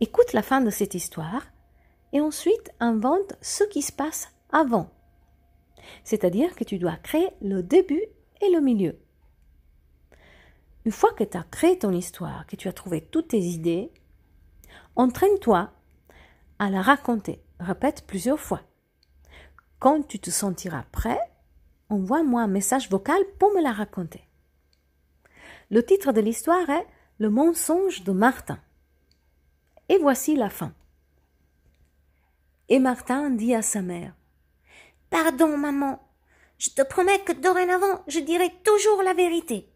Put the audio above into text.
écoute la fin de cette histoire et ensuite invente ce qui se passe avant. C'est-à-dire que tu dois créer le début et le milieu. Une fois que tu as créé ton histoire, que tu as trouvé toutes tes idées, entraîne-toi à la raconter. Répète plusieurs fois. Quand tu te sentiras prêt, envoie-moi un message vocal pour me la raconter. Le titre de l'histoire est Le mensonge de Martin. Et voici la fin. Et Martin dit à sa mère Pardon, maman. Je te promets que dorénavant, je dirai toujours la vérité.